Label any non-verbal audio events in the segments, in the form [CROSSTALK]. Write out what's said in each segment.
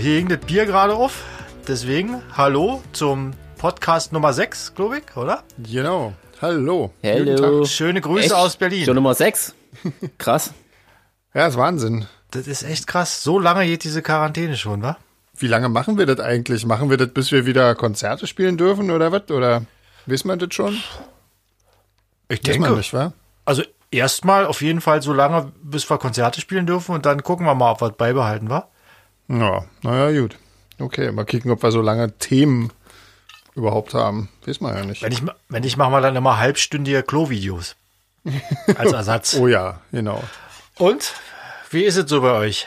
Hier ging das Bier gerade auf. Deswegen, hallo zum Podcast Nummer 6, glaube ich, oder? Genau. Hallo. Hallo. Schöne Grüße Echt? aus Berlin. Schon Nummer 6. [LAUGHS] Krass. Ja, ist Wahnsinn. Das ist echt krass. So lange geht diese Quarantäne schon, wa? Wie lange machen wir das eigentlich? Machen wir das, bis wir wieder Konzerte spielen dürfen oder was? Oder wissen wir das schon? Ich Wissen wir nicht, wa? Also erstmal auf jeden Fall so lange, bis wir Konzerte spielen dürfen und dann gucken wir mal, ob wir es beibehalten, wa? Ja, naja, gut. Okay, mal kicken, ob wir so lange Themen überhaupt haben. Wissen wir ja nicht. Wenn ich, wenn ich mache mal dann immer halbstündige Klo-Videos. [LAUGHS] Als Ersatz. Oh ja, genau. Und? Wie ist es so bei euch?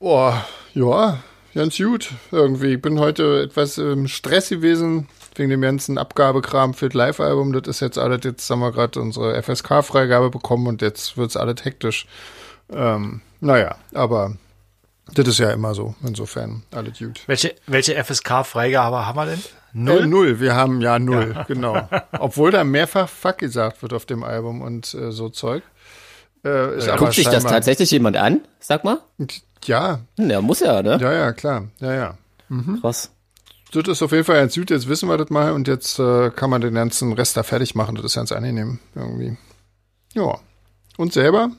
Boah, ja, ganz gut. Irgendwie. Ich bin heute etwas im Stress gewesen wegen dem ganzen Abgabekram für das Live-Album. Das ist jetzt alles, jetzt haben wir gerade unsere FSK-Freigabe bekommen und jetzt wird's alles hektisch. Ähm, naja, aber das ist ja immer so. Insofern, alles gut. Welche, welche FSK-Freigabe haben wir denn? Null? Äh, null, wir haben ja null, genau. Obwohl da mehrfach Fuck gesagt wird auf dem Album und äh, so Zeug. Äh, ist aber Guckt sich das tatsächlich jemand an? Sag mal. Ja, Ja, muss ja, ne? ja, ja, klar. Ja, ja. Krass. Das ist auf jeden Fall ganz gut, jetzt wissen wir das mal und jetzt äh, kann man den ganzen Rest da fertig machen. Das ist ganz angenehm irgendwie. Ja. Und selber?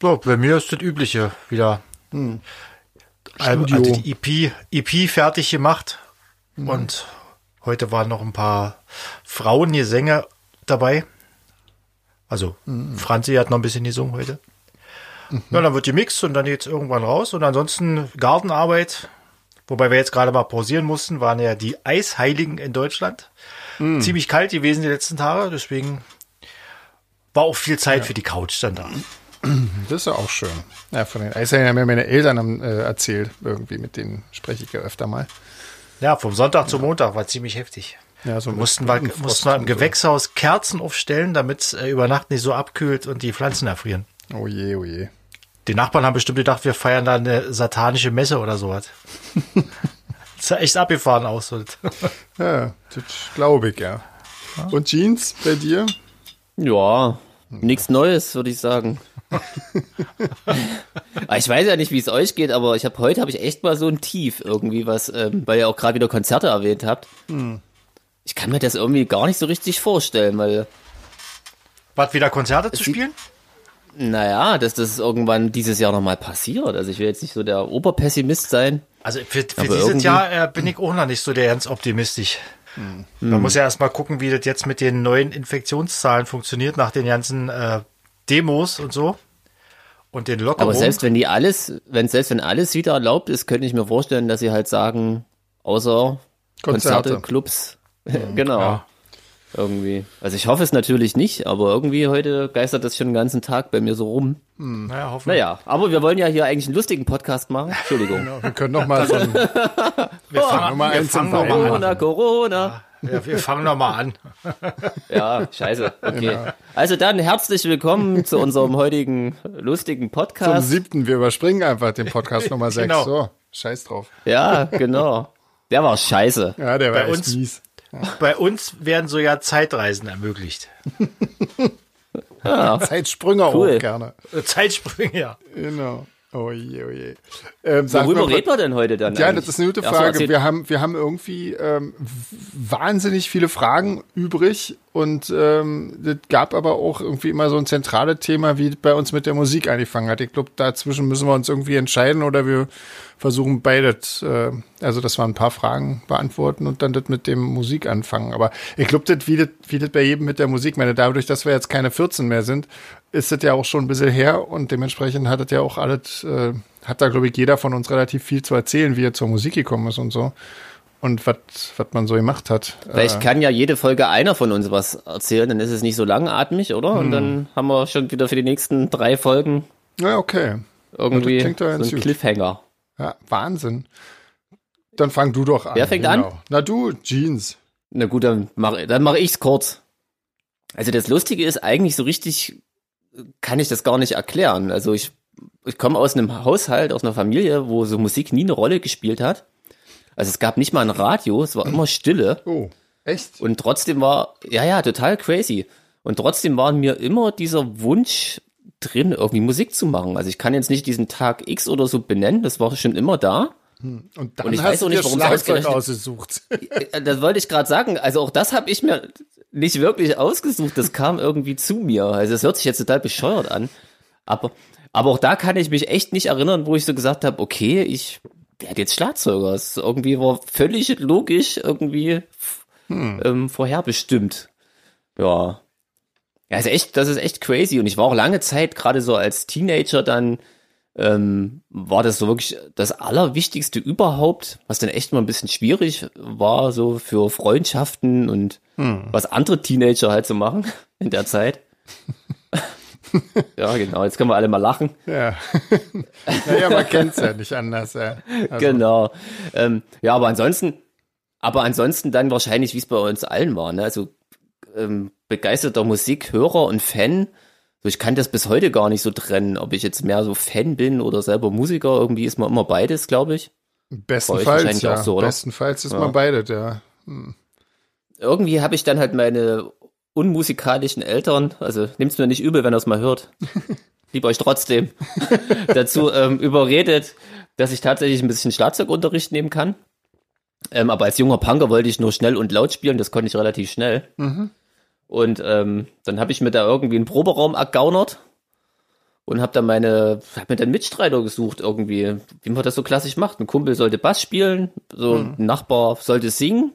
Ja, bei mir ist das Übliche wieder. Also, Studio. also die EP, EP fertig gemacht. Und heute waren noch ein paar Frauengesänge dabei. Also Franzi hat noch ein bisschen gesungen heute. Ja, dann wird gemixt und dann geht's irgendwann raus. Und ansonsten Gartenarbeit. Wobei wir jetzt gerade mal pausieren mussten, waren ja die Eisheiligen in Deutschland. Ziemlich kalt gewesen die letzten Tage. Deswegen war auch viel Zeit für die Couch dann da. [CLEARS THROAT] Das ist ja auch schön. Ja, von den Eisherren haben mir meine Eltern haben, äh, erzählt, irgendwie, mit denen spreche ich ja öfter mal. Ja, vom Sonntag zum Montag war ziemlich heftig. Ja, so Mussten wir, mussten wir im und so. Gewächshaus Kerzen aufstellen, damit es äh, über Nacht nicht so abkühlt und die Pflanzen erfrieren. Oh je, oh je. Die Nachbarn haben bestimmt gedacht, wir feiern da eine satanische Messe oder sowas. [LAUGHS] das sah echt abgefahren aus. Ja, das glaube ich, ja. Und Jeans bei dir? Ja, nichts Neues, würde ich sagen. [LAUGHS] Ich weiß ja nicht, wie es euch geht, aber ich habe heute habe ich echt mal so ein Tief irgendwie, was, ähm, weil ihr auch gerade wieder Konzerte erwähnt habt. Ich kann mir das irgendwie gar nicht so richtig vorstellen, weil, Was, wieder Konzerte zu spielen? naja, dass das irgendwann dieses Jahr nochmal passiert. Also ich will jetzt nicht so der Oberpessimist sein. Also für, für dieses irgendwie- Jahr äh, bin ich auch noch nicht so der ganz optimistisch. Man muss ja erst mal gucken, wie das jetzt mit den neuen Infektionszahlen funktioniert nach den ganzen äh, Demos und so. Und den Lockerungen. Aber selbst wenn die alles, wenn selbst wenn alles wieder erlaubt ist, könnte ich mir vorstellen, dass sie halt sagen, außer Konzerte. Konzerte, Clubs, [LAUGHS] genau. Ja. Irgendwie. Also ich hoffe es natürlich nicht, aber irgendwie heute geistert das schon den ganzen Tag bei mir so rum. naja, hoffen wir. Naja, aber wir wollen ja hier eigentlich einen lustigen Podcast machen. Entschuldigung. Wir können noch mal so ein, [LAUGHS] Wir fangen, Nummer wir eins fangen im noch mal an. Corona, Corona. Ja, wir fangen noch mal an. [LAUGHS] Ja, scheiße. Okay. Also dann herzlich willkommen zu unserem heutigen lustigen zum Podcast. siebten. Wir überspringen einfach den Podcast Nummer sechs. [LAUGHS] Genau. So, scheiß drauf. Ja, genau. Der war scheiße. Ja, der war Bei echt uns- mies. Bei uns werden so ja Zeitreisen ermöglicht. [LAUGHS] [LAUGHS] Zeitsprünger Cool. auch gerne. Äh, Zeitsprünge, ja. Genau. Oh je, oh je. Ähm, sag Worüber mal, reden wir denn heute dann? Ja, eigentlich? das ist eine gute so, Frage. erzähl- wir haben, wir haben irgendwie ähm, wahnsinnig viele Fragen übrig und ähm, das gab aber auch irgendwie immer so ein zentrales Thema, wie bei uns mit der Musik angefangen hat. Ich glaube, dazwischen müssen wir uns irgendwie entscheiden oder wir versuchen beides, äh, also dass wir ein paar Fragen beantworten und dann das mit dem Musik anfangen. Aber ich glaube, das wie, das wie das bei jedem mit der Musik, meine, dadurch, dass wir jetzt keine 14 mehr sind, ist das ja auch schon ein bisschen her und dementsprechend hat das ja auch alles, äh, hat da, glaube ich, jeder von uns relativ viel zu erzählen, wie er zur Musik gekommen ist und so. Und was was man so gemacht hat. Vielleicht Äh, kann ja jede Folge einer von uns was erzählen, dann ist es nicht so langatmig, oder? Hm. Und dann haben wir schon wieder für die nächsten drei Folgen ja, okay. irgendwie Ja, so einen. Cliffhanger. Ja, Wahnsinn. Dann fang du doch an. Wer fängt an? Na du, Jeans. Na gut, dann mache dann mach ich's kurz. Also das Lustige ist, eigentlich so richtig kann ich das gar nicht erklären. Also ich, ich komme aus einem Haushalt, aus einer Familie, wo so Musik nie eine Rolle gespielt hat. Also es gab nicht mal ein Radio, es war immer Stille. Oh, echt? Und trotzdem war, ja, ja, total crazy. Und trotzdem war mir immer dieser Wunsch drin, irgendwie Musik zu machen. Also ich kann jetzt nicht diesen Tag X oder so benennen, das war schon immer da. Und dann Und ich hast weiß auch nicht, warum Schlagzeug ausgesucht. [LAUGHS] Äh, Das wollte ich gerade sagen. Also auch das habe ich mir nicht wirklich ausgesucht. Das kam irgendwie zu mir. Also es hört sich jetzt total bescheuert an. Aber, aber auch da kann ich mich echt nicht erinnern, wo ich so gesagt habe, okay, ich werde jetzt Schlagzeuger. Das irgendwie war völlig logisch irgendwie ähm, vorherbestimmt. Ja. Ja, ist echt, das ist echt crazy. Und ich war auch lange Zeit, gerade so als Teenager dann, ähm, war das so wirklich das Allerwichtigste überhaupt, was dann echt mal ein bisschen schwierig war, so für Freundschaften und was andere Teenager halt so machen [LAUGHS] in der Zeit. [LAUGHS] ja, genau, jetzt können wir alle mal lachen. Ja. naja, man kennt's ja nicht anders. Ja. Also, Genau. Ähm, ja, aber ansonsten, aber ansonsten dann wahrscheinlich, wie es bei uns allen war, ne? Also ähm, begeisterter Musikhörer und Fan. So, ich kann das bis heute gar nicht so trennen, ob ich jetzt mehr so Fan bin oder selber Musiker. Irgendwie ist man immer beides, glaube ich. Bestenfalls, ja. auch so, oder? Bestenfalls ist Ja. man beide, ja. Irgendwie habe ich dann halt meine unmusikalischen Eltern, also nimmt's mir nicht übel, wenn ihr es mal hört. [LAUGHS] Lieb euch trotzdem. [LAUGHS] dazu ähm, überredet, dass ich tatsächlich ein bisschen Schlagzeugunterricht nehmen kann. Ähm, aber als junger Punker wollte ich nur schnell und laut spielen, das konnte ich relativ schnell. Und ähm, dann habe ich mir da irgendwie einen Proberaum ergaunert und habe dann meine, hab mir dann Mitstreiter gesucht irgendwie, wie man das so klassisch macht. Ein Kumpel sollte Bass spielen, so ein Nachbar sollte singen.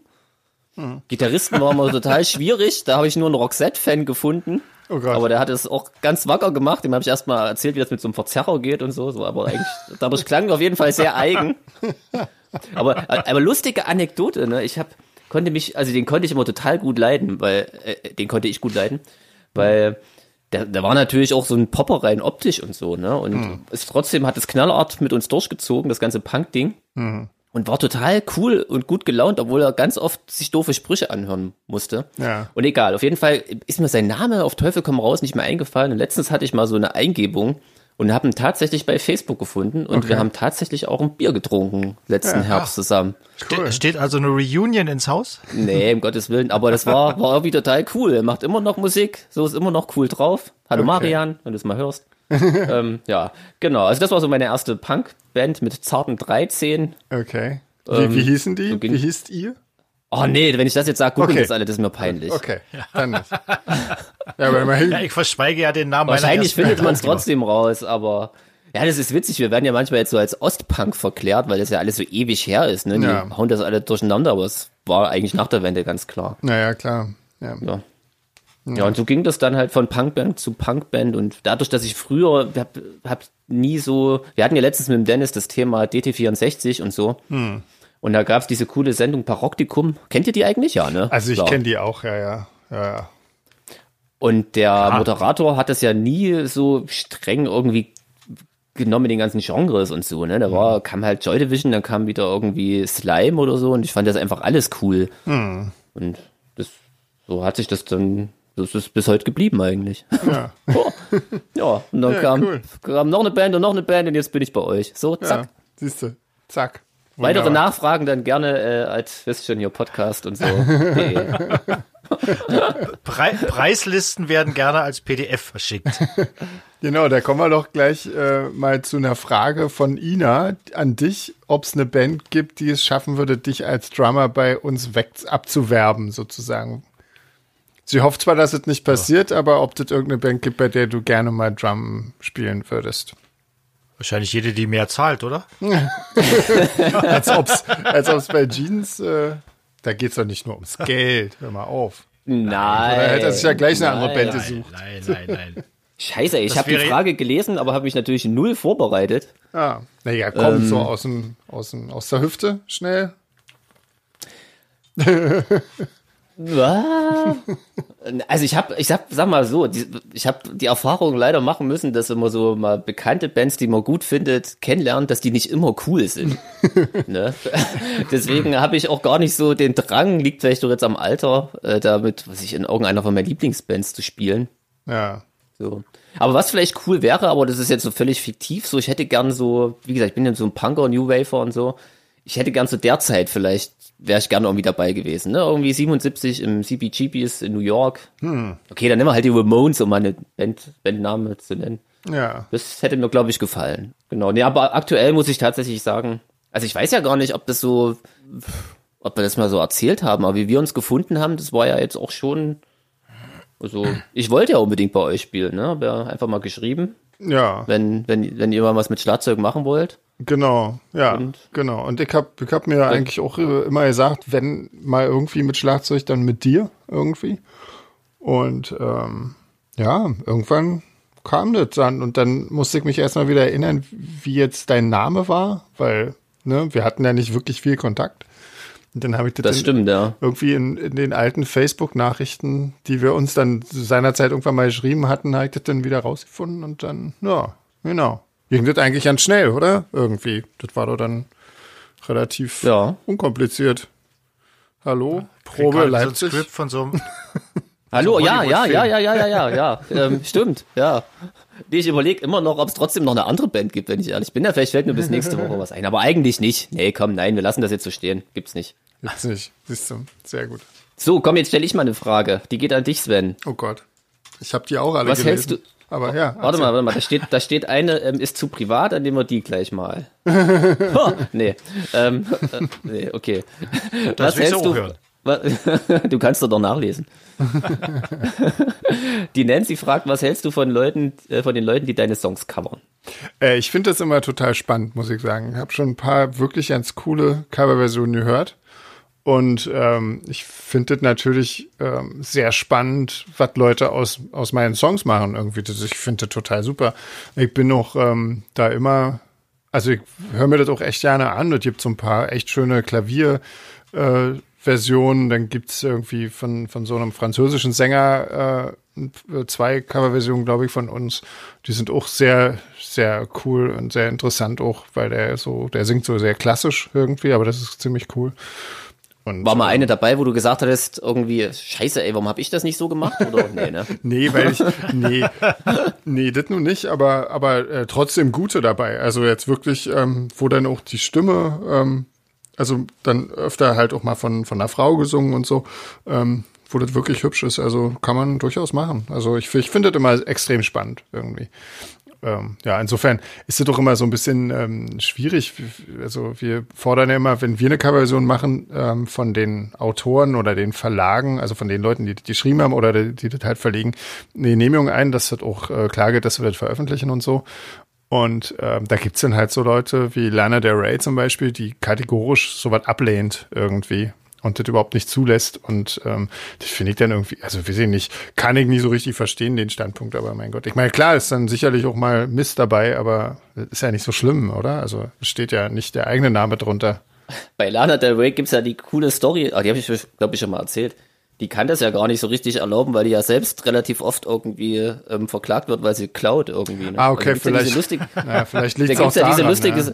Gitarristen war immer total schwierig, da habe ich nur einen Roxette-Fan gefunden. Oh Gott. Aber der hat es auch ganz wacker gemacht. Dem habe ich erstmal erzählt, wie das mit so einem Verzerrer geht und so. so aber eigentlich, dadurch klang auf jeden Fall sehr eigen. [LAUGHS] Aber, aber lustige Anekdote, ne? Ich hab, konnte mich, also den konnte ich immer total gut leiden, weil, äh, den konnte ich gut leiden, weil der, der war natürlich auch so ein Popper rein optisch und so, ne? Und ist trotzdem hat es knallart mit uns durchgezogen, das ganze Punk-Ding. Und war total cool und gut gelaunt, obwohl er ganz oft sich doofe Sprüche anhören musste. Ja. Und egal, auf jeden Fall ist mir sein Name auf Teufel komm raus nicht mehr eingefallen. Und letztens hatte ich mal so eine Eingebung und habe ihn tatsächlich bei Facebook gefunden. Und wir haben tatsächlich auch ein Bier getrunken letzten Herbst zusammen. Cool. Ste steht also eine Reunion ins Haus? Nee, um Gottes Willen. Aber das war, war irgendwie total cool. Er macht immer noch Musik, so ist immer noch cool drauf. Hallo Marian, wenn du es mal hörst. [LAUGHS] ähm, ja, genau. Also das war so meine erste Punk-Band mit zarten 13. Okay. Wie, Ähm, wie hießen die? so wie hießt ihr? Oh nee, wenn ich das jetzt sage, googeln Okay. das alle, das ist mir peinlich. Okay, dann nicht. [LAUGHS] Ja, aber immerhin. Ja, ich verschweige ja den Namen meiner Wahrscheinlich findet man es trotzdem raus, aber ja, das ist witzig. Wir werden ja manchmal jetzt so als Ostpunk verklärt, weil das ja alles so ewig her ist. Ne? Die Ja. hauen das alle durcheinander, aber es war eigentlich nach der Wende ganz klar. Naja, klar. Ja. Ja. Ja, und so ging das dann halt von Punkband zu Punkband und dadurch, dass ich früher, hab, hab nie so, wir hatten ja letztens mit dem Dennis das Thema DT64 und so. Hm. Und da gab's diese coole Sendung Paroktikum. Kennt ihr die eigentlich? Ja, ne? Also ich kenne die auch, ja, ja. ja, ja. Und der Moderator hat das ja nie so streng irgendwie genommen mit den ganzen Genres und so, ne? Da war, kam halt Joy Division, dann kam wieder irgendwie Slime oder so und ich fand das einfach alles cool. Und das, so hat sich das dann, das ist bis heute geblieben eigentlich. Ja. Ja, [LAUGHS] ja und dann Ja, kam, cool. kam noch eine Band und noch eine Band und jetzt bin ich bei euch. So, zack. ja. Siehst du. Zack. Weitere Wunderbar. Nachfragen dann gerne äh, als, wisst schon, hier Podcast und so. [LAUGHS] Pre Preislisten werden gerne als PDF verschickt. [LAUGHS] Genau, da kommen wir doch gleich äh, mal zu einer Frage von Ina an dich, ob es eine Band gibt, die es schaffen würde, dich als Drummer bei uns weg abzuwerben, sozusagen. Sie hofft zwar, dass es nicht passiert, aber ob es irgendeine Band gibt, bei der du gerne mal Drum spielen würdest. Wahrscheinlich jede, die mehr zahlt, oder? [LAUGHS] Als ob es als ob's bei Jeans, äh, da geht's doch nicht nur ums Geld, hör mal auf. Nein. Da hätte er sich ja gleich eine andere Nein. Band gesucht. Nein, nein, nein. Scheiße, ich Das habe die Frage gelesen, aber habe mich natürlich null vorbereitet. Ah, naja, komm, Ähm. so aus, dem, aus, dem, aus der Hüfte, schnell. [LAUGHS] Also ich habe, ich sag, sag mal so, die, ich habe die Erfahrung leider machen müssen, dass immer so mal bekannte Bands, die man gut findet, kennenlernt, dass die nicht immer cool sind. [LAUGHS] ne? Deswegen habe ich auch gar nicht so den Drang, liegt vielleicht doch jetzt am Alter, äh, damit, was ich in irgendeiner von meinen Lieblingsbands zu spielen. Ja. So. Aber was vielleicht cool wäre, aber das ist jetzt so völlig fiktiv, so ich hätte gern so, wie gesagt, ich bin ja so ein Punker, New Wafer und so. Ich hätte gern so derzeit vielleicht, wäre ich gerne irgendwie dabei gewesen, ne? Irgendwie 77 im CBGBs in New York. Okay, dann nehmen wir halt die Ramones, um mal eine Band, Bandname zu nennen. Ja. Das hätte mir, glaube ich, gefallen. Genau. Nee, aber aktuell muss ich tatsächlich sagen, also ich weiß ja gar nicht, ob das so, ob wir das mal so erzählt haben, aber wie wir uns gefunden haben, das war ja jetzt auch schon, also ich wollte ja unbedingt bei euch spielen, ne? Hab ja einfach mal geschrieben, Ja. wenn, wenn, wenn ihr mal was mit Schlagzeug machen wollt. Genau, ja, Und- genau. Und ich hab, ich hab mir eigentlich auch äh, immer gesagt, wenn mal irgendwie mit Schlagzeug, dann mit dir irgendwie. Und ähm, ja, irgendwann kam das dann und dann musste ich mich erstmal wieder erinnern, wie jetzt dein Name war, weil ne, wir hatten ja nicht wirklich viel Kontakt. Und dann habe ich das, Das in- stimmt, ja. irgendwie in, in den alten Facebook-Nachrichten, die wir uns dann seinerzeit irgendwann mal geschrieben hatten, habe ich das dann wieder rausgefunden und dann, ja, genau. Ging das eigentlich ganz schnell, oder? Irgendwie. Das war doch dann relativ Ja. unkompliziert. Hallo, Probe gerade Leipzig. So ein Skript von so einem [LAUGHS] Hallo, ja, ja, ja, ja, ja, ja, ja, ja, ähm, stimmt, ja. Nee, ich überlege immer noch, ob es trotzdem noch eine andere Band gibt, wenn ich ehrlich bin. Ja, vielleicht fällt mir bis nächste Woche was ein, aber eigentlich nicht. Nee, komm, nein, wir lassen das jetzt so stehen. Gibt's nicht. Gibt's nicht. Siehst du, sehr gut. So, komm, jetzt stelle ich mal eine Frage. Die geht an dich, Sven. Oh Gott. Ich habe die auch alle Was gelesen. hältst du- Aber ja. Warte mal, warte mal, da steht, da steht eine, ähm, ist zu privat, dann nehmen wir die gleich mal. [LAUGHS] Ha, nee, ähm, äh, nee, okay. Was willst du hältst [LAUGHS] du? Du kannst doch noch nachlesen. [LAUGHS] Die Nancy fragt, was hältst du von Leuten, äh, von den Leuten, die deine Songs covern? Äh, ich finde das immer total spannend, muss ich sagen. Ich habe schon ein paar wirklich ganz coole Coverversionen gehört. Und ähm, ich finde das natürlich ähm, sehr spannend, was Leute aus, aus meinen Songs machen irgendwie. Das, ich finde das total super. Ich bin auch ähm, da immer, also ich höre mir das auch echt gerne an. Es gibt so ein paar echt schöne Klavier. Äh, Versionen, dann gibt's irgendwie von, von so einem französischen Sänger äh, zwei Coverversionen, glaube ich, von uns. Die sind auch sehr, sehr cool und sehr interessant auch, weil der so, der singt so sehr klassisch irgendwie, aber das ist ziemlich cool. Und, War mal äh, eine dabei, wo du gesagt hattest, irgendwie, scheiße, ey, warum habe ich das nicht so gemacht? Oder nee, ne? [LAUGHS] Nee, weil ich, nee, nee, das nun nicht, aber, aber äh, trotzdem gute dabei. Also jetzt wirklich, ähm, wo dann auch die Stimme, ähm, also dann öfter halt auch mal von, von einer Frau gesungen und so, ähm, wo das wirklich hübsch ist. Also kann man durchaus machen. Also ich, ich finde das immer extrem spannend irgendwie. Ähm, ja, insofern ist es doch immer so ein bisschen ähm, schwierig. Also wir fordern ja immer, wenn wir eine Coverversion machen ähm, von den Autoren oder den Verlagen, also von den Leuten, die die geschrieben haben oder die, die das halt verlegen, eine Genehmigung ein, dass das auch äh, klar geht, dass wir das veröffentlichen und so. Und ähm, da gibt's dann halt so Leute wie Lana Del Rey zum Beispiel, die kategorisch sowas ablehnt irgendwie und das überhaupt nicht zulässt. Und ähm, das finde ich dann irgendwie, also weiß ich nicht, kann ich nicht so richtig verstehen, den Standpunkt, aber mein Gott. Ich meine, klar ist dann sicherlich auch mal Mist dabei, aber ist ja nicht so schlimm, oder? Also es steht ja nicht der eigene Name drunter. Bei Lana Del Rey gibt's ja die coole Story, ah, die habe ich, glaube ich, schon mal erzählt. Die kann das ja gar nicht so richtig erlauben, weil die ja selbst relativ oft irgendwie ähm, verklagt wird, weil sie klaut irgendwie. Ne? Ah, okay, Also vielleicht- lustig, Naja, [LAUGHS] vielleicht da liegt es auch ja diese lustige, ja.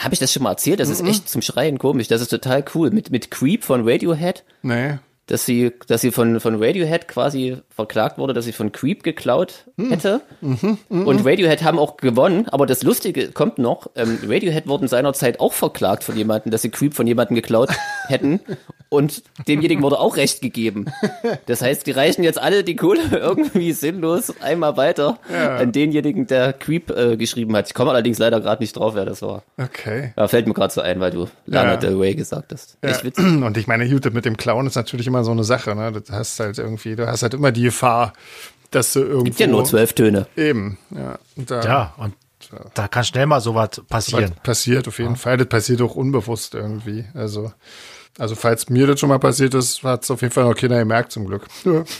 Habe ich das schon mal erzählt? Das ist echt zum Schreien komisch. Das ist total cool. Mit, mit Creep von Radiohead, Nee. dass sie, dass sie von, von Radiohead quasi verklagt wurde, dass sie von Creep geklaut. Hätte. Mhm, Und Radiohead haben auch gewonnen, aber das Lustige kommt noch, ähm, Radiohead wurden seinerzeit auch verklagt von jemandem, dass sie Creep von jemandem geklaut [LAUGHS] hätten. Und demjenigen wurde auch Recht gegeben. Das heißt, die reichen jetzt alle die Kohle [LAUGHS] irgendwie sinnlos einmal weiter an denjenigen, der Creep äh, geschrieben hat. Ich komme allerdings leider gerade nicht drauf, wer das war. Okay. Ja, fällt mir gerade so ein, weil du Lana Ja. Del Rey gesagt hast. Ja. Echt witzig. [CLEARS THROAT] Und ich meine, das mit dem Clown ist natürlich immer so eine Sache, ne? Das hast halt irgendwie, du hast halt immer die Gefahr, dass du irgendwo. Gibt ja nur zwölf Töne. Eben, ja. Und da, Ja, und da kann schnell mal sowas was passieren. passiert auf jeden Fall. Das passiert auch unbewusst irgendwie. Also, also falls mir das schon mal passiert ist, hat es auf jeden Fall noch keiner gemerkt, zum Glück. Ja. [LAUGHS]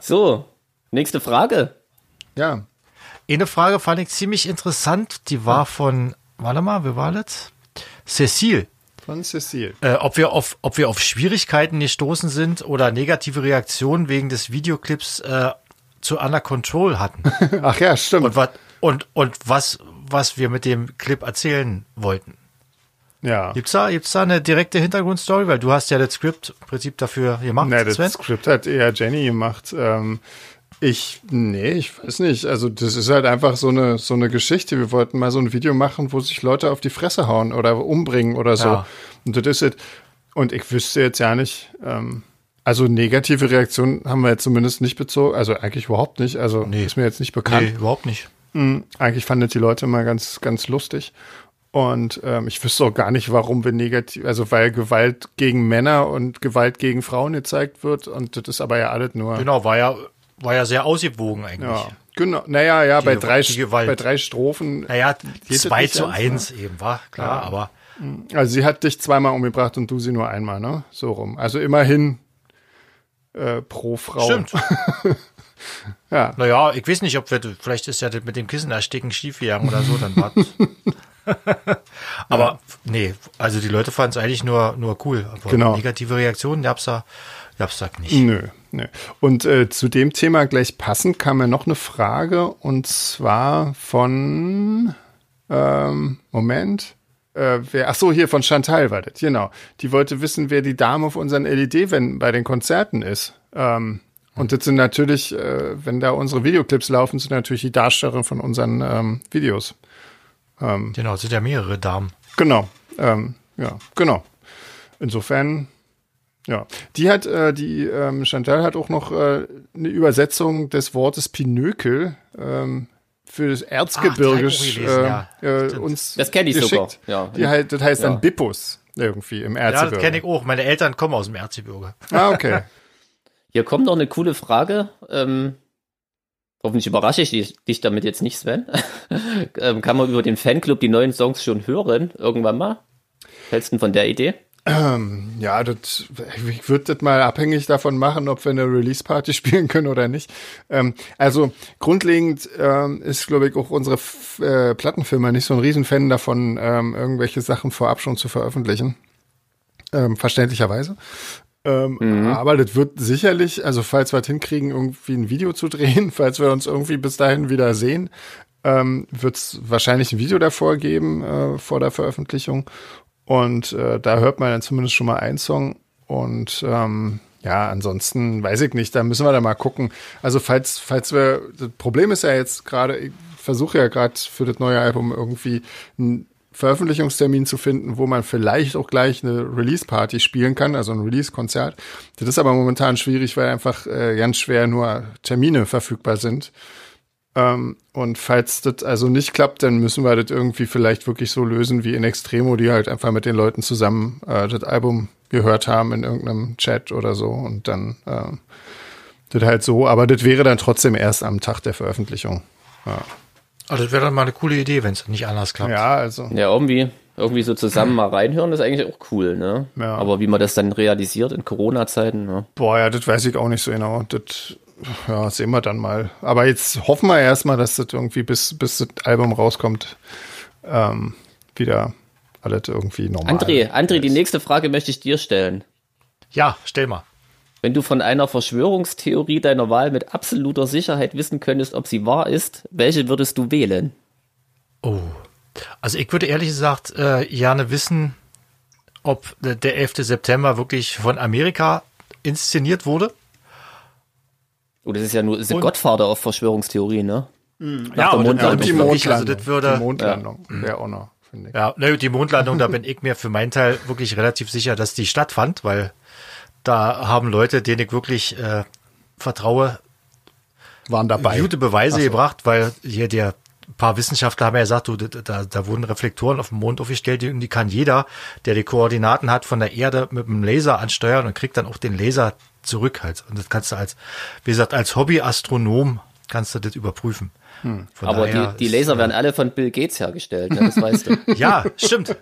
So, nächste Frage. ja. Eine Frage fand ich ziemlich interessant, die war von, warte mal, wer war das? Cecile. Von Cecile. Äh, ob wir auf, ob wir auf Schwierigkeiten gestoßen sind oder negative Reaktionen wegen des Videoclips äh, zu Under Control hatten. [LAUGHS] Ach ja, stimmt. und was, und, und was, was wir mit dem Clip erzählen wollten. ja. Gibt's da, gibt's da eine direkte Hintergrundstory? Weil du hast ja das Skript im Prinzip dafür gemacht, Na, das. Skript hat eher Jenny gemacht. Ähm, ich, nee, ich weiß nicht. Also das ist halt einfach so eine so eine Geschichte. Wir wollten mal so ein Video machen, wo sich Leute auf die Fresse hauen oder umbringen oder so. Ja. Und das ist es. Und ich wüsste jetzt ja nicht. Ähm, Also negative Reaktionen haben wir jetzt zumindest nicht bezogen, also eigentlich überhaupt nicht. Also Nee. ist mir jetzt nicht bekannt. Nee, überhaupt nicht. Mhm. Eigentlich fanden die Leute immer ganz, ganz lustig. Und ähm, ich wüsste auch gar nicht, warum wir negativ, also weil Gewalt gegen Männer und Gewalt gegen Frauen gezeigt wird. Und das ist aber ja alles nur. Genau, war ja, war ja sehr ausgewogen eigentlich. Ja, genau. Naja, ja, bei drei, bei drei Strophen. Naja, Geht das 2 nicht zu ernst, 1 eben, war klar, aber Also sie hat dich zweimal umgebracht und du sie nur einmal, ne? So rum. Also immerhin äh, pro Frau. stimmt. [LAUGHS] Ja. Naja, ich weiß nicht, ob wir, vielleicht ist ja das mit dem Kissen ersticken schiefgegangen oder so, dann war [LAUGHS] Aber nee, also die Leute fanden es eigentlich nur, nur cool. Aber Genau. negative Reaktionen gab's da, gab's da nicht. Nö, nö. Und äh, zu dem Thema gleich passend kam mir noch eine Frage und zwar von ähm, Moment. Äh, wer, ach so, hier von Chantal war das, genau. Die wollte wissen, wer die Dame auf unseren LED-Wänden bei den Konzerten ist. Ähm, und das sind natürlich, äh, wenn da unsere Videoclips laufen, sind natürlich die Darstellerinnen von unseren ähm, Videos. Genau, es sind ja mehrere Damen. Genau, ähm, ja, genau. Insofern, ja. Die hat, äh, die ähm, Chantal hat auch noch äh, eine Übersetzung des Wortes Pinökel ähm, für das Erzgebirge Ah, auch gelesen, ja. äh, uns Das kenn ich geschickt. sogar, ja. Die halt, das heißt Ja. dann Bippus irgendwie im Ja, Erzgebirge. das kenne ich auch. Meine Eltern kommen aus dem Erzgebirge. Ah, okay. [LAUGHS] Hier kommt noch eine coole Frage. Ähm, hoffentlich überrasche ich dich, damit jetzt nicht, Sven. [LAUGHS] ähm, kann man über den Fanclub die neuen Songs schon hören, irgendwann mal? Hältst du denn von der Idee? Ähm, ja, das, ich würde das mal abhängig davon machen, ob wir eine Release-Party [LAUGHS] spielen können oder nicht. Ähm, also grundlegend ähm, ist, glaube ich, auch unsere F äh, Plattenfirma nicht so ein Riesenfan davon, ähm, irgendwelche Sachen vorab schon zu veröffentlichen. Ähm, verständlicherweise. Ähm, Aber das wird sicherlich, also falls wir es hinkriegen, irgendwie ein Video zu drehen, [LAUGHS] falls wir uns irgendwie bis dahin wieder sehen, ähm, wird es wahrscheinlich ein Video davor geben, äh, vor der Veröffentlichung. Und äh, da hört man dann zumindest schon mal einen Song. Und ähm, ja, ansonsten weiß ich nicht, da müssen wir da mal gucken. Also falls, falls wir, das Problem ist ja jetzt gerade, ich versuche ja gerade für das neue Album irgendwie einen Veröffentlichungstermin zu finden, wo man vielleicht auch gleich eine Release-Party spielen kann, also ein Release-Konzert. Das ist aber momentan schwierig, weil einfach äh, ganz schwer nur Termine verfügbar sind. Ähm, und falls das also nicht klappt, dann müssen wir das irgendwie vielleicht wirklich so lösen wie in Extremo, die halt einfach mit den Leuten zusammen äh, das Album gehört haben in irgendeinem Chat oder so und dann äh, das halt so, aber das wäre dann trotzdem erst am Tag der Veröffentlichung. Also das wäre dann mal eine coole Idee, wenn es nicht anders klappt. Ja, also Ja, irgendwie, irgendwie so zusammen mal reinhören, ist eigentlich auch cool, ne? Ja. Aber wie man das dann realisiert in Corona-Zeiten, ne? Boah, ja, das weiß ich auch nicht so genau. Das, ja, sehen wir dann mal. Aber jetzt hoffen wir erstmal, dass das irgendwie bis, bis das Album rauskommt, ähm, wieder alles irgendwie normal. André, André, die nächste Frage möchte ich dir stellen. Ja, stell mal. Wenn du von einer Verschwörungstheorie deiner Wahl mit absoluter Sicherheit wissen könntest, ob sie wahr ist, welche würdest du wählen? Oh. Also ich würde ehrlich gesagt äh, gerne wissen, ob der 11. September wirklich von Amerika inszeniert wurde. Oh, das ist ja nur ist der Gottvater auf Verschwörungstheorien, ne? Ja, der und, Mondlandung. und die Wirklich, Mondlandung. Also das würde, die Mondlandung wäre auch noch, finde ich. ja, ne, die Mondlandung, da bin ich mir für meinen Teil wirklich relativ sicher, dass die stattfand, weil da haben Leute, denen ich wirklich äh, vertraue, Waren dabei. gute Beweise gebracht, weil hier der paar Wissenschaftler haben ja gesagt, du, da, da wurden Reflektoren auf dem Mond aufgestellt, die, die kann jeder, der die Koordinaten hat, von der Erde mit dem Laser ansteuern und kriegt dann auch den Laser zurück halt. Und das kannst du als, wie gesagt, als Hobbyastronom kannst du das überprüfen. Von Aber die, die ist, Laser äh, werden alle von Bill Gates hergestellt, ne? das weißt du. [LAUGHS] Ja, stimmt.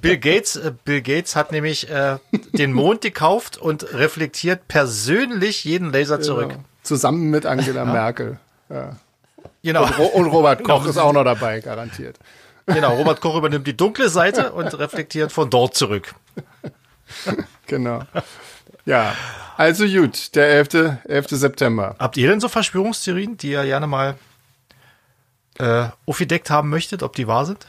Bill Gates, äh, Bill Gates hat nämlich äh, den Mond gekauft und reflektiert persönlich jeden Laser zurück. Ja. Zusammen mit Angela Merkel. Ja. Genau. Ro- Und Robert Koch [LAUGHS] ist auch noch dabei, garantiert. Genau. Robert Koch übernimmt die dunkle Seite und reflektiert von dort zurück. [LAUGHS] Genau. Ja, also gut, der 11. 11. September. Habt ihr denn so Verschwörungstheorien, die ihr gerne mal äh, aufgedeckt haben möchtet, ob die wahr sind?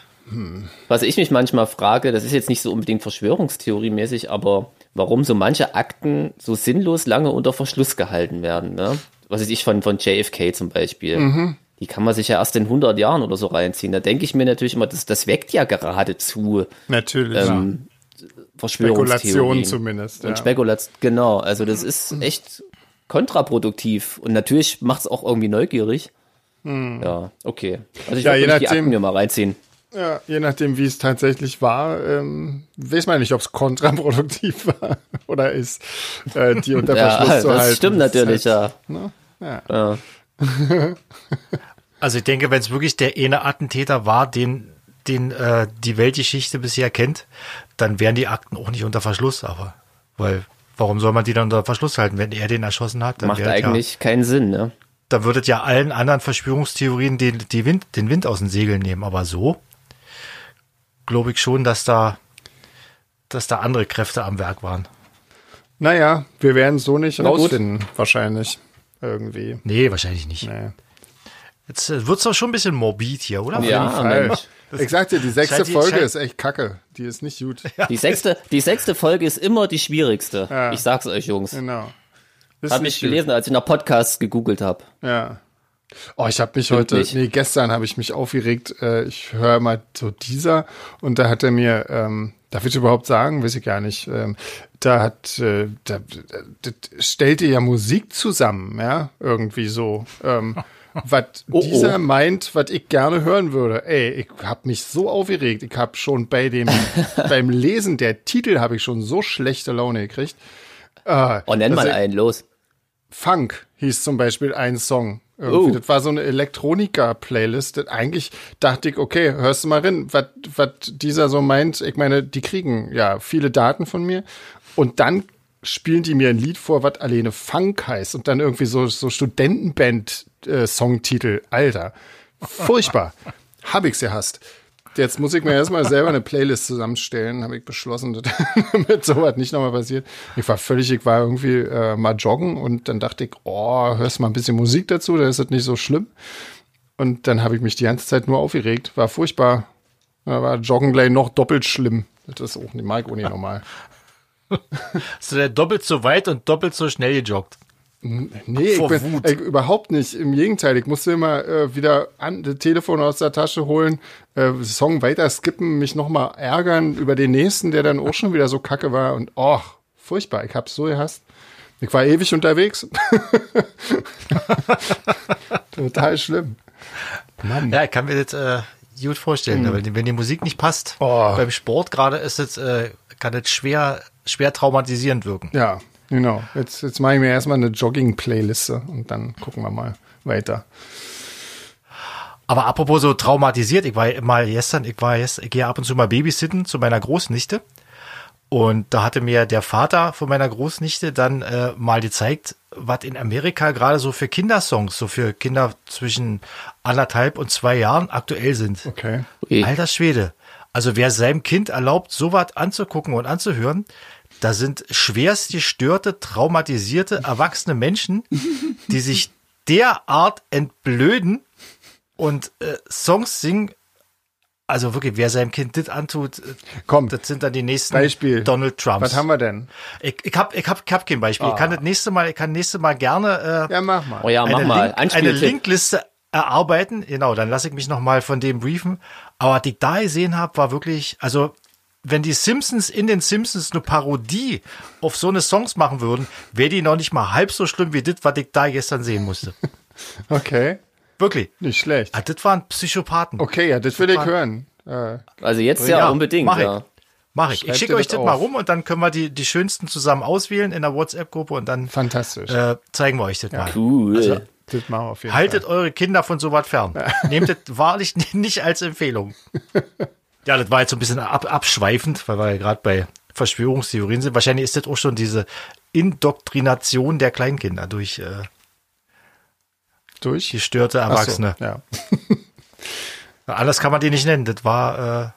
Was ich mich manchmal frage, das ist jetzt nicht so unbedingt Verschwörungstheoriemäßig, aber warum so manche Akten so sinnlos lange unter Verschluss gehalten werden, ne? Was weiß ich von, von JFK zum Beispiel. Die kann man sich ja erst in 100 Jahren oder so reinziehen. Da denke ich mir natürlich immer, das, das weckt ja geradezu Natürlich. ähm, Verschwörungstheorien. Spekulation zumindest. Und Ja. Spekulation, genau. Also das ist echt kontraproduktiv. Und natürlich macht es auch irgendwie neugierig. Ja, okay. Also ich Ja, mir die nachdem- Akten mir mal reinziehen. Ja, je nachdem, wie es tatsächlich war, ähm, weiß man nicht, ob es kontraproduktiv war [LAUGHS] oder ist, äh, die unter [LAUGHS] Ja, Verschluss zu halten. das stimmt natürlich, halt, ja. Ne? Ja. ja. [LAUGHS] Also ich denke, wenn es wirklich der eine Attentäter war, den, den äh, die Weltgeschichte bisher kennt, dann wären die Akten auch nicht unter Verschluss, aber weil warum soll man die dann unter Verschluss halten, wenn er den erschossen hat? Dann Macht es eigentlich keinen Sinn, ne? Ja, da würde es ja allen anderen Verschwörungstheorien den, die Wind, den Wind aus den Segeln nehmen, aber so glaube ich schon, dass da dass da andere Kräfte am Werk waren. Naja, wir werden so nicht Na gut. rausfinden, wahrscheinlich. Irgendwie. Nee, wahrscheinlich nicht. Nee. Jetzt äh, wird's doch schon ein bisschen morbid hier, oder? Ja, Fall. Mensch. Ich sag dir, die sechste die- Folge ist echt kacke. Die ist nicht gut. Die sechste, die sechste Folge ist immer die schwierigste. Ja. Ich sag's euch, Jungs. Genau. Ist Hab nicht ich gut. gelesen, als ich nach Podcasts gegoogelt habe. Ja. Oh, ich habe mich Stimmt heute, nicht. nee, gestern habe ich mich aufgeregt. Äh, ich höre mal so dieser und da hat er mir, ähm, darf ich überhaupt sagen, weiß ich gar nicht. Ähm, da hat, äh, da, da stellte ja Musik zusammen, ja, irgendwie so. Ähm, [LAUGHS] was Oh, dieser oh. meint, was ich gerne hören würde. Ey, ich habe mich so aufgeregt. Ich habe schon bei dem, [LAUGHS] beim Lesen der Titel habe ich schon so schlechte Laune gekriegt. Äh, Oh, nenn dass mal er- einen, los. Funk hieß zum Beispiel ein Song. Oh. Das war so eine Elektronika-Playlist. Eigentlich dachte ich, okay, hörst du mal rein, was dieser so meint. Ich meine, die kriegen ja viele Daten von mir. Und dann spielen die mir ein Lied vor, was alleine Funk heißt. Und dann irgendwie so, so Studentenband-Songtitel. Alter, furchtbar. [LAUGHS] Hab ich's gehasst. Jetzt muss ich mir erstmal selber eine Playlist zusammenstellen, habe ich beschlossen, [LAUGHS] damit sowas nicht nochmal passiert. Ich war völlig, ich war irgendwie äh, mal joggen und dann dachte ich, oh, hörst mal ein bisschen Musik dazu, dann ist das nicht so schlimm. Und dann habe ich mich die ganze Zeit nur aufgeregt. War furchtbar. Da war Joggen gleich noch doppelt schlimm. Das ist auch nicht, auch nicht normal. Hast du denn doppelt so weit und doppelt so schnell gejoggt? Nee, ich Vor bin Wut. äh, überhaupt nicht. Im Gegenteil, ich musste immer äh, wieder an, das Telefon aus der Tasche holen, äh, Song weiter skippen, mich nochmal ärgern über den nächsten, der dann auch schon wieder so kacke war. Und oh, furchtbar, ich hab's so gehasst. Ich war ewig unterwegs. [LAUGHS] Total schlimm. Ja, ich kann mir das äh, gut vorstellen. Hm. Weil die- wenn die Musik nicht passt, Oh. beim Sport gerade ist es, äh, kann das schwer, schwer traumatisierend wirken. Ja, genau. Jetzt, jetzt mache ich mir erstmal eine Jogging-Playliste und dann gucken wir mal weiter. Aber apropos so traumatisiert, ich war mal gestern, ich war jetzt, ich gehe ab und zu mal babysitten zu meiner Großnichte. Und da hatte mir der Vater von meiner Großnichte dann äh, mal gezeigt, was in Amerika gerade so für Kindersongs, so für Kinder zwischen anderthalb und zwei Jahren aktuell sind. Okay. Alter Schwede. Also wer seinem Kind erlaubt, sowas anzugucken und anzuhören, da sind schwerst gestörte, traumatisierte, erwachsene Menschen, die sich derart entblöden und äh, Songs singen. Also wirklich, wer seinem Kind das antut, äh, Komm, das sind dann die nächsten Beispiel. Donald Trumps. Was haben wir denn? Ich, ich hab, ich hab, ich hab kein Beispiel. Ich kann das nächste Mal, ich kann nächste Mal gerne äh, Ja, mach mal. Oh ja, mach eine, mal. Link, eine. Linkliste erarbeiten. Genau, dann lasse ich mich noch mal von dem briefen. Aber was ich da gesehen habe, war wirklich, also wenn die Simpsons in den Simpsons eine Parodie auf so eine Songs machen würden, wäre die noch nicht mal halb so schlimm wie das, was ich da gestern sehen musste. [LAUGHS] Okay. Wirklich. Nicht schlecht. Ah, das waren Psychopathen. Okay, ja, das will ich hören. Äh, Also jetzt ja, unbedingt, mach ich. ja. Mach ich. Ich schicke euch das das mal rum und dann können wir die, die schönsten zusammen auswählen in der WhatsApp-Gruppe und dann fantastisch. äh, zeigen wir euch das mal. Cool. Also, das machen wir auf jeden Haltet Fall. eure Kinder von sowas fern. Nehmt das wahrlich [LAUGHS] nicht als Empfehlung. [LAUGHS] Ja, das war jetzt so ein bisschen ab, abschweifend, weil wir ja gerade bei Verschwörungstheorien sind. Wahrscheinlich ist das auch schon diese Indoktrination der Kleinkinder durch äh, Durch? gestörte Ach so, Erwachsene. ja. [LAUGHS] Anders kann man die nicht nennen. Das war äh,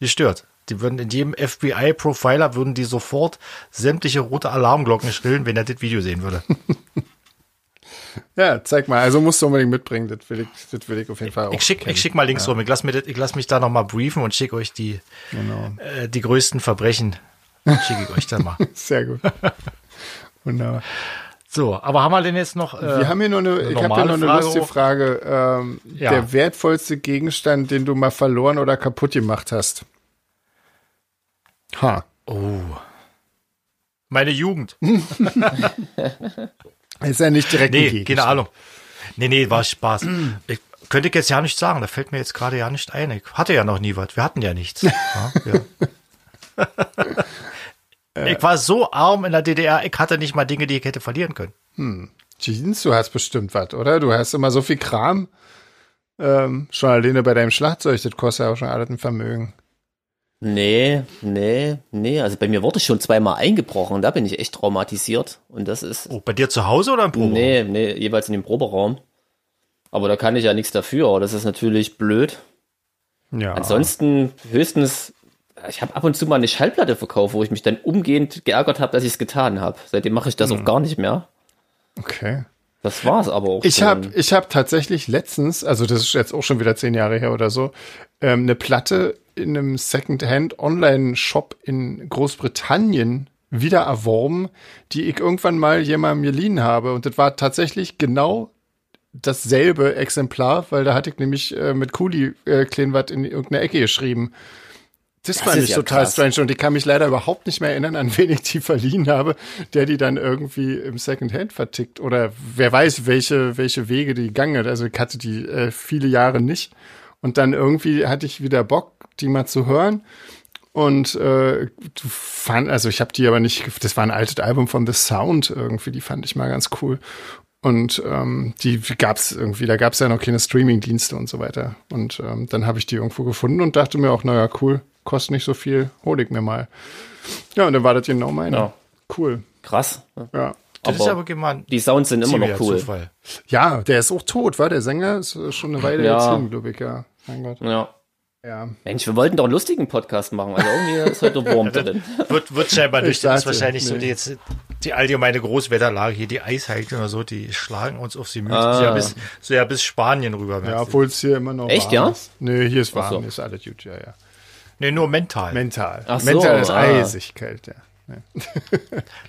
gestört. Die würden in jedem FBI-Profiler würden die sofort sämtliche rote Alarmglocken schrillen, wenn er das Video sehen würde. [LAUGHS] [LAUGHS] ja, zeig mal. Also musst du unbedingt mitbringen. Das will ich, das will ich auf jeden Fall auch. Ich schick, kennen. ich schick mal Links rum. Ich lass, mir das, ich lass mich da nochmal briefen und schicke euch die, Genau. äh, die größten Verbrechen. Schicke ich euch dann mal. [LAUGHS] Sehr gut. [LAUGHS] Wunderbar. So, aber haben wir denn jetzt noch. Äh, Wir haben hier noch eine, ich habe hier noch eine Frage lustige? Frage. Ähm, Ja. Der wertvollste Gegenstand, den du mal verloren oder kaputt gemacht hast. Ha. Oh. Meine Jugend. Ist ja nicht direkt Nee, ein keine Ahnung. Nee, nee, war Spaß. Ich könnte ich jetzt ja nicht sagen, da fällt mir jetzt gerade ja nicht ein. Ich hatte ja noch nie was. Wir hatten ja nichts. [LAUGHS] Ja, ja. ich war so arm in der DDR, ich hatte nicht mal Dinge, die ich hätte verlieren können. Jeans, du hast bestimmt was, oder? Du hast immer so viel Kram. Ähm, schon alleine bei deinem Schlagzeug, das kostet ja auch schon alles ein Vermögen. Nee, nee, nee. Also bei mir wurde schon zweimal eingebrochen. Da bin ich echt traumatisiert. Und das ist. Oh, bei dir zu Hause oder im Probe? Nee, nee, jeweils in dem Proberaum. Aber da kann ich ja nichts dafür. Das ist natürlich blöd. Ja. Ansonsten höchstens, ich habe ab und zu mal eine Schallplatte verkauft, wo ich mich dann umgehend geärgert habe, dass ich es getan habe. Seitdem mache ich das Hm. auch gar nicht mehr. Okay. Das war's aber auch. Ich habe ich hab tatsächlich letztens, also das ist jetzt auch schon wieder zehn Jahre her oder so, ähm, eine Platte in einem Secondhand-Online-Shop in Großbritannien wieder erworben, die ich irgendwann mal jemandem geliehen habe. Und das war tatsächlich genau dasselbe Exemplar, weil da hatte ich nämlich äh, mit Kuli äh, klein was in irgendeine Ecke geschrieben. Das, Das fand ist ich ja total krass. strange und ich kann mich leider überhaupt nicht mehr erinnern, an [LAUGHS] wen ich die verliehen habe, der die dann irgendwie im Secondhand vertickt oder wer weiß, welche, welche Wege die gegangen hat. Also ich hatte die äh, viele Jahre nicht und dann irgendwie hatte ich wieder Bock, die mal zu hören und äh, du fand, also ich habe die aber nicht, das war ein altes Album von The Sound irgendwie, die fand ich mal ganz cool. Und ähm, die gab's irgendwie, da gab's ja noch keine Streaming-Dienste und so weiter. Und ähm, dann habe ich die irgendwo gefunden und dachte mir auch, naja, cool, kostet nicht so viel, hol ich mir mal. Ja, und dann war das genau meine. Ja. Cool. Krass. Ja. Das ist Aber aber gemeint. Die Sounds sind immer noch cool. Zufall. Ja, der ist auch tot, war der Sänger? Ist äh, schon eine Weile Ja. jetzt hin, glaube ich, ja. Mein Gott. Ja. Ja. Mensch, wir wollten doch einen lustigen Podcast machen. Also irgendwie ist heute Wurm [LAUGHS] drin. Wird, wird scheinbar Ich nicht. Das ist wahrscheinlich so nee. die, jetzt, die allgemeine Großwetterlage hier, die Eisheiligen oder so, die schlagen uns auf die Mütze. Ah. So, ja, bis, so ja bis Spanien rüber. Ja, obwohl es hier immer noch Echt, warm ja? ist. Nee, hier ist warm, so. hier ist alles gut, ja, ja. nee, nur mental. Mental. Ach so, Mental ist ah. eisig kalt, ja.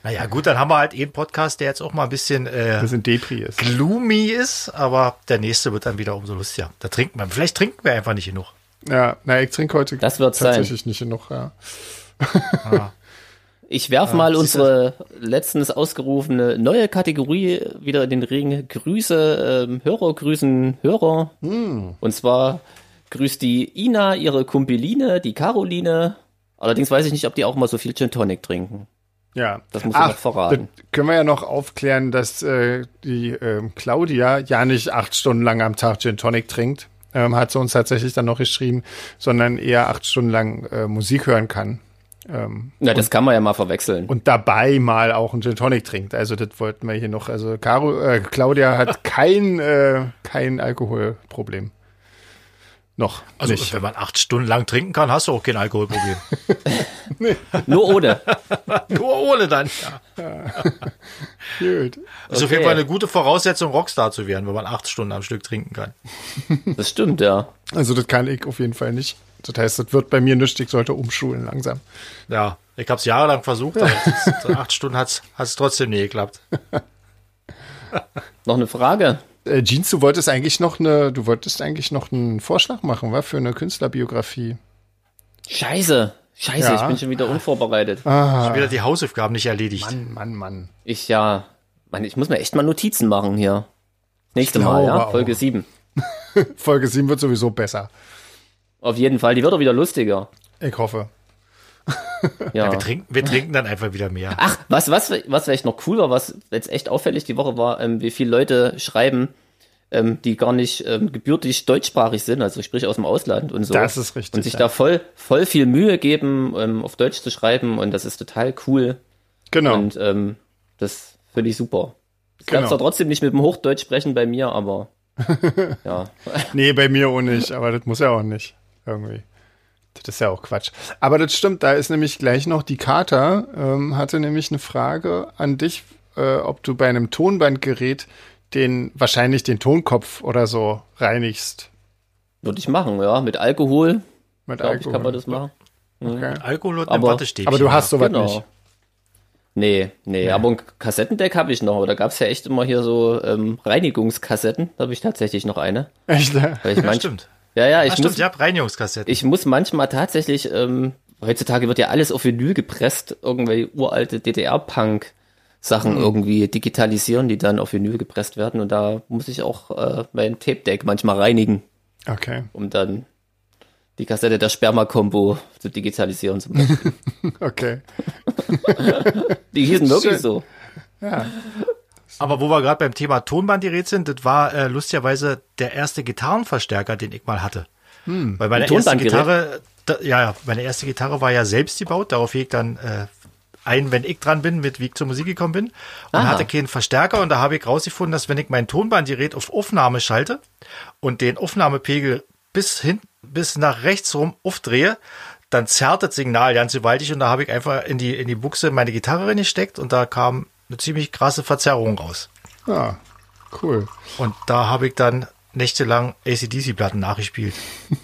naja, [LAUGHS] gut, dann haben wir halt einen Podcast, der jetzt auch mal ein bisschen äh, Das sind Depri ist. gloomy ist, aber der nächste wird dann wieder umso lustiger. Da trinken wir. Vielleicht trinken wir einfach nicht genug. Ja, na, ich trinke heute Das wird's sein. tatsächlich nicht genug, ja. Ich werf mal unsere letztens ausgerufene neue Kategorie wieder in den Ring. Grüße, ähm, Hörer grüßen Hörer. Und zwar grüßt die Ina ihre Kumpeline, die Caroline. Allerdings weiß ich nicht, ob die auch mal so viel Gin Tonic trinken. Ja. Das muss ich noch verraten. Können wir ja noch aufklären, dass äh, die ähm, Claudia ja nicht acht Stunden lang am Tag Gin Tonic trinkt, ähm, hat sie uns tatsächlich dann noch geschrieben, sondern eher acht Stunden lang äh, Musik hören kann. Ähm, Na, das kann man ja mal verwechseln. und dabei mal auch einen Gin Tonic trinkt. Also das wollten wir hier noch. Also Caro, äh, Claudia hat [LAUGHS] kein, äh, kein Alkoholproblem. Noch Also, nicht. wenn man acht Stunden lang trinken kann, hast du auch kein Alkoholproblem. [LAUGHS] Nur ohne. [LAUGHS] Nur ohne dann. Ja. [LAUGHS] Gut. Das ist auf Okay. jeden Fall eine gute Voraussetzung, Rockstar zu werden, wenn man acht Stunden am Stück trinken kann. Das stimmt, ja. Also das kann ich auf jeden Fall nicht. Das heißt, das wird bei mir nichts. Ich sollte umschulen langsam. Ja, ich habe es jahrelang versucht, aber acht Stunden hat es trotzdem nie geklappt. Noch eine Frage. Äh, Jeans, du wolltest eigentlich noch eine, du wolltest eigentlich noch einen Vorschlag machen, wa, für eine Künstlerbiografie. Scheiße. Scheiße, Ja. ich bin schon wieder unvorbereitet. Ah, Schon wieder die Hausaufgaben nicht erledigt. Mann, Mann, Mann. Ich ja. Mann, ich muss mir echt mal Notizen machen hier. Nächste Ich Mal, ja? auch. Folge 7. [LAUGHS] Folge 7 wird sowieso besser. Auf jeden Fall, die wird auch wieder lustiger. Ich hoffe. Ja. Wir, trinken, wir trinken dann einfach wieder mehr. Ach, was, was, was vielleicht noch cool war, was jetzt echt auffällig die Woche war, ähm, wie viele Leute schreiben, ähm, die gar nicht ähm, gebürtig deutschsprachig sind, also sprich aus dem Ausland und so. Das ist richtig, Und sich ja. da voll, voll viel Mühe geben, ähm, auf Deutsch zu schreiben und das ist total cool. Genau. Und ähm, das finde ich super. Ich Genau. kann zwar trotzdem nicht mit dem Hochdeutsch sprechen bei mir, aber [LAUGHS] ja. Nee, bei mir auch nicht, aber das muss ja auch nicht. Irgendwie. Das ist ja auch Quatsch. Aber das stimmt, da ist nämlich gleich noch die Kater, ähm, hatte nämlich eine Frage an dich, äh, ob du bei einem Tonbandgerät den, wahrscheinlich den Tonkopf oder so reinigst. Würde ich machen, ja. Mit Alkohol, Mit glaube ich, Alkohol. kann man das machen. Okay. Alkohol und Aber- Wattestäbchen. Aber du hast sowas Genau. nicht. Nee, nee, aber ein Kassettendeck habe ich noch. Aber da gab es ja echt immer hier so ähm, Reinigungskassetten. Da habe ich tatsächlich noch eine. Echt? Weil ich Ja, manch, stimmt. Ja, ja, ich Ah, stimmt, muss, ja, Reinigungskassetten. ich muss manchmal tatsächlich, ähm, heutzutage wird ja alles auf Vinyl gepresst, irgendwelche uralte DDR-Punk. Sachen Mhm. irgendwie digitalisieren, die dann auf Vinyl gepresst werden. Und da muss ich auch äh, mein Tape-Deck manchmal reinigen, Okay. um dann die Kassette der Sperma-Kombo zu digitalisieren. Zum Beispiel. [LAUGHS] Okay. [LAUGHS] Die hießen wirklich Schön. so. Aber wo wir gerade beim Thema Tonbandgerät sind, das war äh, lustigerweise der erste Gitarrenverstärker, den ich mal hatte. Hm. Weil meine Ein erste? Gitarre, da, ja, meine erste Gitarre war ja selbst gebaut, darauf ich dann äh, ein, wenn ich dran bin, mit wie ich zur Musik gekommen bin und Aha. hatte keinen Verstärker und da habe ich rausgefunden, dass wenn ich mein Tonbandgerät auf Aufnahme schalte und den Aufnahmepegel bis hin, bis nach rechts rum aufdrehe, dann zerrt das Signal ganz gewaltig und da habe ich einfach in die, in die Buchse meine Gitarre reingesteckt und da kam eine ziemlich krasse Verzerrung raus. Ah, cool. Und da habe ich dann nächtelang ACDC-Platten nachgespielt,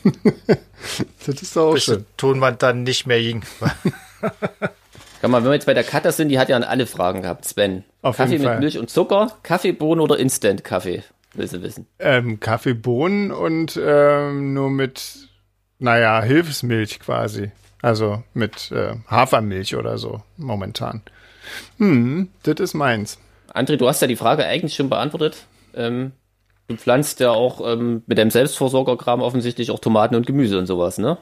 [LAUGHS] Das ist doch auch bis das schön. Tonband dann nicht mehr ging. [LAUGHS] Kann man, wenn wir jetzt bei der Cutter sind, die hat ja an alle Fragen gehabt, Sven. Auf Kaffee jeden mit Fall. Milch und Zucker, Kaffeebohnen oder Instant-Kaffee? Will sie wissen. Ähm, Kaffee, Bohnen und ähm, nur mit, naja, Hilfsmilch quasi. Also mit äh, Hafermilch oder so momentan. Hm, das ist meins. André, du hast ja die Frage eigentlich schon beantwortet. Ähm, du pflanzt ja auch ähm, mit deinem Selbstversorgerkram offensichtlich auch Tomaten und Gemüse und sowas, ne?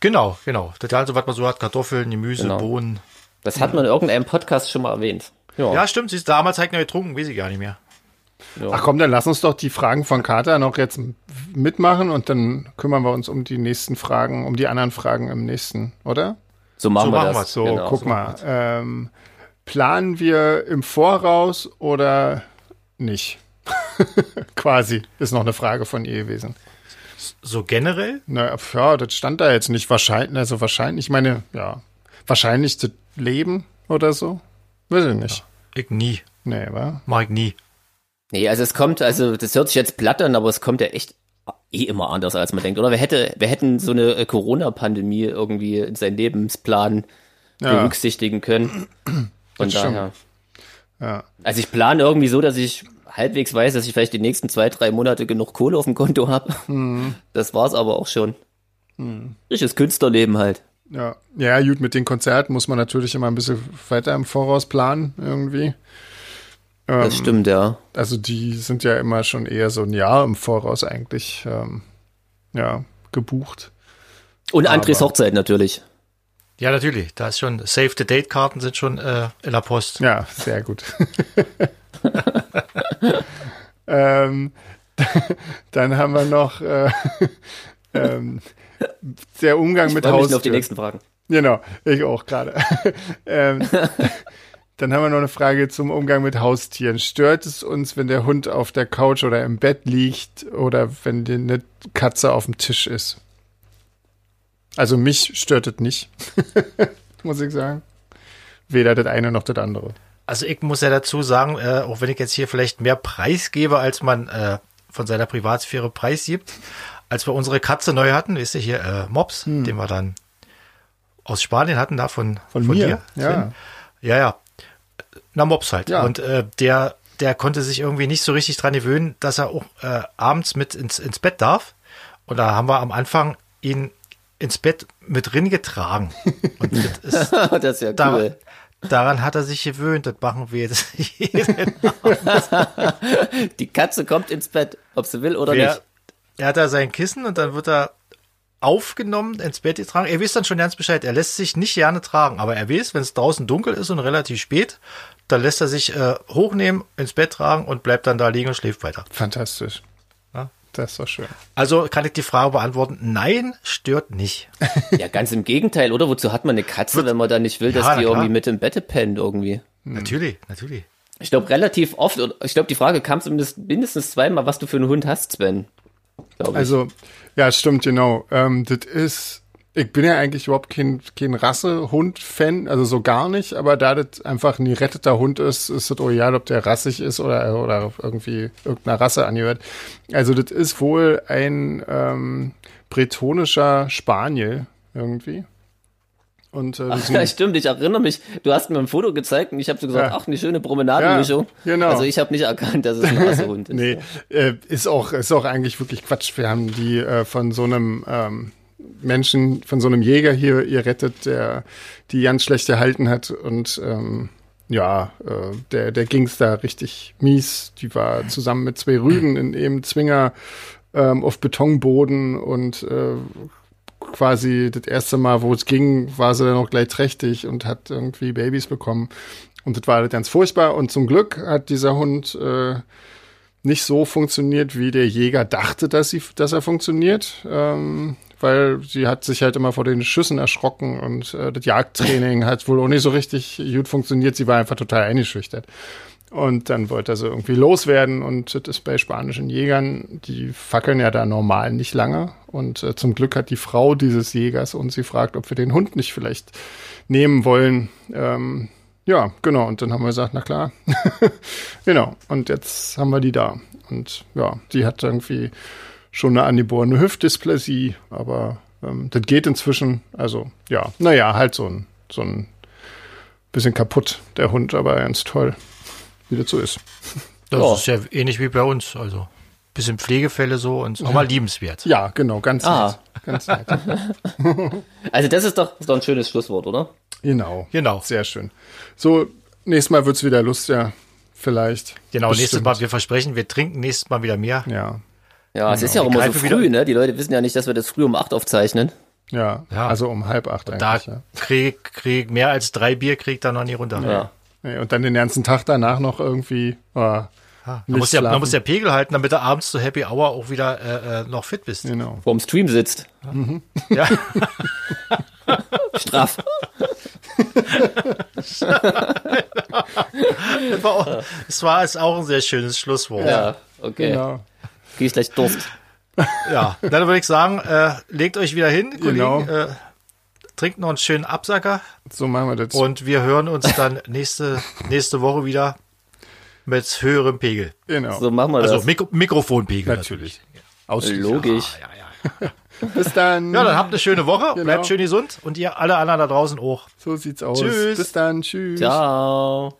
genau, genau. Das also, was man so hat, Kartoffeln, Gemüse, Genau. Bohnen. Das hat man in irgendeinem Podcast schon mal erwähnt. Ja, Ja, stimmt. Sie ist damals halt noch getrunken, weiß ich gar nicht mehr. ja. Ach komm, dann lass uns doch die Fragen von Kater noch jetzt mitmachen und dann kümmern wir uns um die nächsten Fragen, um die anderen Fragen im nächsten, oder? so machen so wir machen das. wir's. So, Genau. guck mal. Ähm, planen wir im Voraus oder nicht? [LAUGHS] Quasi, ist noch eine Frage von ihr gewesen. So generell? Na, ja, das stand da jetzt nicht wahrscheinlich, also wahrscheinlich, ich meine, ja, wahrscheinlich das Leben oder so. Weiß ich nicht. Ich nie. Nee, wa? Mach ich nie. Nee, also es kommt, also das hört sich jetzt platt an, aber es kommt ja echt eh immer anders, als man denkt. Oder wir, hätte, wir hätten so eine äh, Corona-Pandemie irgendwie in seinen Lebensplan Ja. berücksichtigen können. Von Das daher. Ja. Also ich plane irgendwie so, dass ich halbwegs weiß, dass ich vielleicht die nächsten zwei, drei Monate genug Kohle auf dem Konto habe. Mhm. Das war's aber auch schon. Richtiges Künstlerleben halt. Ja. ja, gut, mit den Konzerten muss man natürlich immer ein bisschen weiter im Voraus planen, irgendwie. Das Ähm, stimmt, ja. Also die sind ja immer schon eher so ein Jahr im Voraus eigentlich, ähm, ja, gebucht. Und Andres Hochzeit natürlich. Ja, natürlich. Da ist schon Save-the-Date-Karten sind schon äh, in der Post. Ja, sehr gut. [LAUGHS] ähm, [LAUGHS] dann haben wir noch äh, [LAUGHS] ähm, der Umgang mit Freue mich schon auf die Haustieren. nächsten Fragen. Genau, ich auch gerade. ähm, dann haben wir noch eine Frage zum Umgang mit Haustieren. Stört es uns, wenn der Hund auf der Couch oder im Bett liegt oder wenn die eine Katze auf dem Tisch ist? Also mich stört es nicht, [LAUGHS] muss ich sagen. Weder das eine noch das andere. Also ich muss ja dazu sagen, äh, auch wenn ich jetzt hier vielleicht mehr Preis gebe, als man äh, von seiner Privatsphäre preisgibt, als wir unsere Katze neu hatten, wisst ihr hier, äh, Mops, den wir dann aus Spanien hatten, da von, Hm. Von mir, dir. ja. Ja, ja. Na, Mops halt. Ja. Und äh, der, der konnte sich irgendwie nicht so richtig dran gewöhnen, dass er auch äh, abends mit ins, ins Bett darf. Und da haben wir am Anfang ihn ins Bett mit drin getragen. Und das [LAUGHS] ist das ist ja da, cool. daran hat er sich gewöhnt. Das machen wir jetzt [LAUGHS] jeden [LAUGHS] Die Katze kommt ins Bett, ob sie will oder Wer, nicht. er hat da sein Kissen und dann wird er aufgenommen, ins Bett getragen. Er weiß dann schon ganz Bescheid. Er lässt sich nicht gerne tragen, aber er weiß, wenn es draußen dunkel ist und relativ spät, dann lässt er sich äh, hochnehmen, ins Bett tragen und bleibt dann da liegen und schläft weiter. Fantastisch. Das ist doch schön. Also kann ich die Frage beantworten. Nein, stört nicht. [LAUGHS] Ja, ganz im Gegenteil, oder? Wozu hat man eine Katze, wenn man da nicht will, dass Ja, die klar. irgendwie mit im Bett pennt irgendwie? Natürlich, natürlich. Ich glaube, relativ oft, oder ich glaube, die Frage kam zumindest mindestens zweimal, was du für einen Hund hast, Sven. Also, ja, stimmt, genau. Ähm, das ist, ich bin ja eigentlich überhaupt kein, kein Rasse-Hund-Fan, also so gar nicht, aber da das einfach ein geretteter Hund ist, ist auch egal, ob der rassig ist oder, oder irgendwie irgendeiner Rasse angehört. Also, das ist wohl ein ähm, bretonischer Spaniel irgendwie. Und äh, sind- Ja, stimmt, ich erinnere mich, du hast mir ein Foto gezeigt und ich habe so gesagt, Ja. ach, eine schöne Promenadenmischung. Ja, genau. Also ich habe nicht erkannt, dass es ein Rassehund [LAUGHS] ist. Nee, äh, ist auch ist auch eigentlich wirklich Quatsch. Wir haben die äh, von so einem ähm, Menschen, von so einem Jäger hier ihr rettet, der die ganz schlecht erhalten hat und ähm, ja, äh, der, der ging's da richtig mies. Die war zusammen mit zwei Rüden in eben Zwinger ähm, auf Betonboden und äh, quasi das erste Mal, wo es ging, war sie dann auch gleich trächtig und hat irgendwie Babys bekommen. Und das war ganz furchtbar. Und zum Glück hat dieser Hund äh, nicht so funktioniert, wie der Jäger dachte, dass, sie, dass er funktioniert. Ähm, weil sie hat sich halt immer vor den Schüssen erschrocken und äh, das Jagdtraining hat wohl auch nicht so richtig gut funktioniert. Sie war einfach total eingeschüchtert. Und dann wollte er so irgendwie loswerden und das ist bei spanischen Jägern, die fackeln ja da normal nicht lange. Und äh, zum Glück hat die Frau dieses Jägers und sie fragt, ob wir den Hund nicht vielleicht nehmen wollen. Ähm, ja, genau. Und dann haben wir gesagt, na klar. [LAUGHS] genau. Und jetzt haben wir die da. Und ja, die hat irgendwie schon eine angeborene Hüftdysplasie, aber ähm, das geht inzwischen. Also ja, naja, halt so ein, so ein bisschen kaputt, der Hund, aber ganz toll, wie das so ist. [LAUGHS] Das Ja. ist ja ähnlich wie bei uns. Also bisschen Pflegefälle so und auch mal liebenswert. Ja, genau, ganz Ah. nett. Ganz nett. [LAUGHS] [LAUGHS] Also das ist doch, ist doch ein schönes Schlusswort, oder? Genau. Genau. Sehr schön. So, nächstes Mal wird's wieder lustiger. Vielleicht. Genau, nächstes Bestimmt. Mal, wir versprechen, wir trinken nächstes Mal wieder mehr. Ja. Ja, es ist ja auch Wir immer so früh, wieder- ne? Die Leute wissen ja nicht, dass wir das früh um acht aufzeichnen. Ja. Ja. Also um halb acht Da eigentlich. Ja. krieg, krieg mehr als drei Bier kriegt er noch nie runter. Ja. Und dann den ganzen Tag danach noch irgendwie. Oh, man, muss ja, man muss ja Pegel halten, damit du abends zu Happy Hour auch wieder äh, äh, noch fit bist. genau. Vorm Stream sitzt. Ja. [LAUGHS] Straff. [LAUGHS] Das war, auch, das war jetzt auch ein sehr schönes Schlusswort. Ja. Ja, okay. Genau. Krieg ich gleich Durst. dann würde ich sagen, äh, legt euch wieder hin, Kollegen. Genau. Äh, trinkt noch einen schönen Absacker So machen wir das. und wir hören uns dann nächste, nächste Woche wieder mit höherem Pegel. genau. So machen wir Also das. Mikro Mikrofonpegel Natürlich. Ausschließlich. Logisch. Ja, ja, ja. [LAUGHS] Bis dann. ja, dann habt eine schöne Woche, Genau. bleibt schön gesund und ihr alle anderen da draußen auch. so sieht's aus. Tschüss. Bis dann. Tschüss. Ciao.